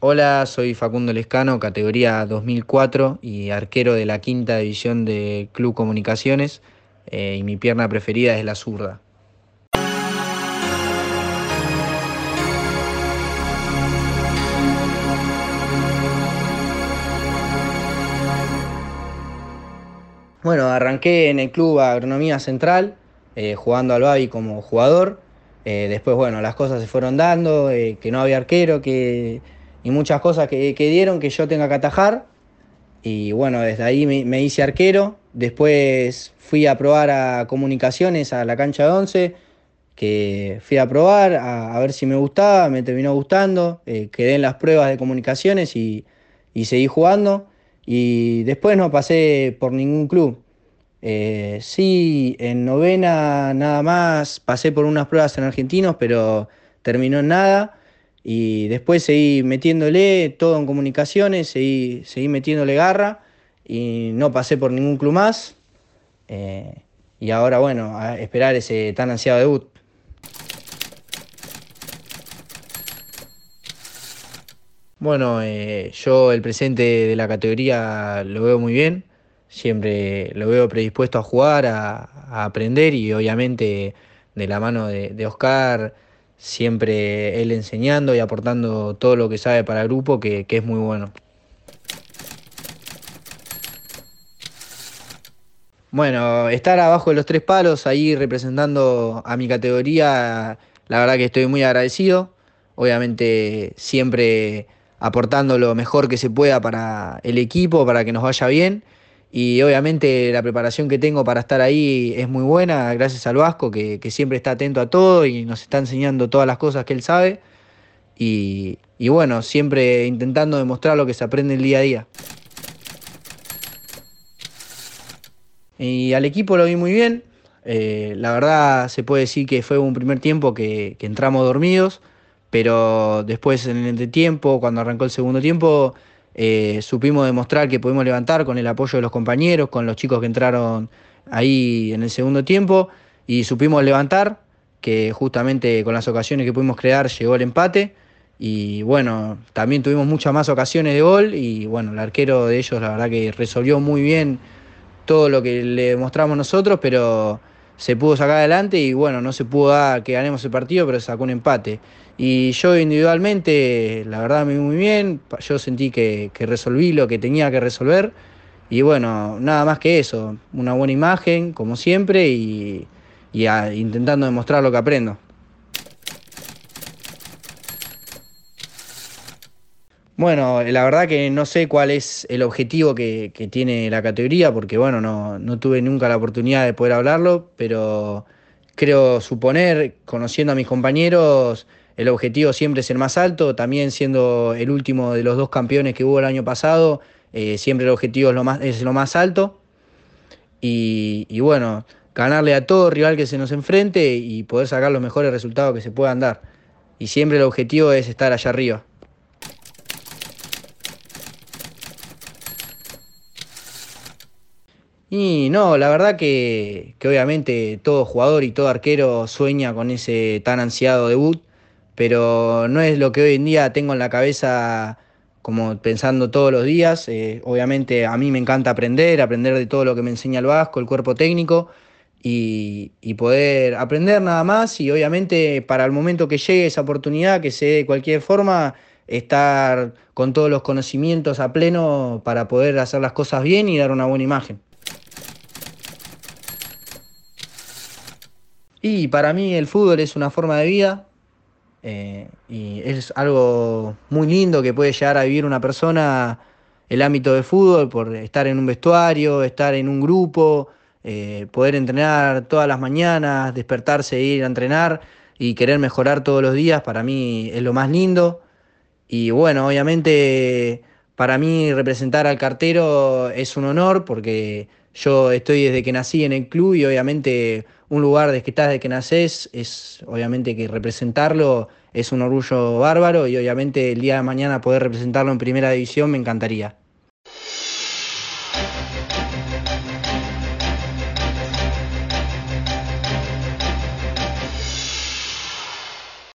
Hola, soy Facundo Lescano, categoría 2004 y arquero de la quinta división de Club Comunicaciones eh, y mi pierna preferida es la zurda. Bueno, arranqué en el club Agronomía Central, eh, jugando al Babi como jugador. Eh, después, bueno, las cosas se fueron dando, que no había arquero, que, y muchas cosas que, dieron que yo tenga que atajar. Y bueno, desde ahí me, hice arquero. Después fui a probar a comunicaciones a la cancha de once, que fui a probar a, ver si me gustaba, me terminó gustando. quedé en las pruebas de comunicaciones y, y seguí jugando. Y después no pasé por ningún club. Eh, sí, en novena nada más pasé por unas pruebas en argentinos, pero terminó en nada. Y después seguí metiéndole todo en comunicaciones, seguí, seguí metiéndole garra y no pasé por ningún club más. Eh, y ahora, bueno, a esperar ese tan ansiado debut. Bueno, eh, yo el presente de la categoría lo veo muy bien, siempre lo veo predispuesto a jugar, a, aprender y obviamente de la mano de, Oscar, siempre él enseñando y aportando todo lo que sabe para el grupo, que, que es muy bueno. Bueno, estar abajo de los tres palos, ahí representando a mi categoría, la verdad que estoy muy agradecido. Obviamente siempre aportando lo mejor que se pueda para el equipo, para que nos vaya bien. Y obviamente la preparación que tengo para estar ahí es muy buena, gracias al Vasco, que, siempre está atento a todo y nos está enseñando todas las cosas que él sabe. Y, bueno, siempre intentando demostrar lo que se aprende el día a día. Y al equipo lo vi muy bien. Eh, la verdad se puede decir que fue un primer tiempo que entramos dormidos pero después en el entretiempo, cuando arrancó el segundo tiempo, eh, supimos demostrar que pudimos levantar con el apoyo de los compañeros, con los chicos que entraron ahí en el segundo tiempo, y supimos levantar, que justamente con las ocasiones que pudimos crear llegó el empate. Y bueno, también tuvimos muchas más ocasiones de gol y bueno, el arquero de ellos la verdad que resolvió muy bien todo lo que le demostramos nosotros, pero se pudo sacar adelante y bueno, no se pudo dar que ganemos el partido, pero sacó un empate. Y yo individualmente, la verdad, me vi muy bien, yo sentí que, resolví lo que tenía que resolver y bueno, nada más que eso, una buena imagen, como siempre, y, intentando demostrar lo que aprendo. Bueno, la verdad que no sé cuál es el objetivo que, tiene la categoría, porque bueno, no, tuve nunca la oportunidad de poder hablarlo, pero creo suponer, conociendo a mis compañeros, el objetivo siempre es el más alto, también siendo el último de los dos campeones que hubo el año pasado, eh, siempre el objetivo es lo más, es lo más alto. Y, y, bueno, ganarle a todo rival que se nos enfrente y poder sacar los mejores resultados que se puedan dar. Y siempre el objetivo es estar allá arriba. Y no, la verdad que, obviamente todo jugador y todo arquero sueña con ese tan ansiado debut, pero no es lo que hoy en día tengo en la cabeza como pensando todos los días. Eh, obviamente a mí me encanta aprender, aprender de todo lo que me enseña el Vasco, el cuerpo técnico, y, y poder aprender nada más. Y obviamente para el momento que llegue esa oportunidad, que se dé de cualquier forma, estar con todos los conocimientos a pleno para poder hacer las cosas bien y dar una buena imagen. Y para mí el fútbol es una forma de vida eh, y es algo muy lindo que puede llegar a vivir una persona el ámbito de fútbol por estar en un vestuario, estar en un grupo, eh, poder entrenar todas las mañanas, despertarse e ir a entrenar y querer mejorar todos los días, para mí es lo más lindo. Y bueno, obviamente para mí representar al cartero es un honor porque yo estoy desde que nací en el club y obviamente un lugar desde que estás desde que naces es obviamente que representarlo es un orgullo bárbaro y obviamente el día de mañana poder representarlo en primera división me encantaría.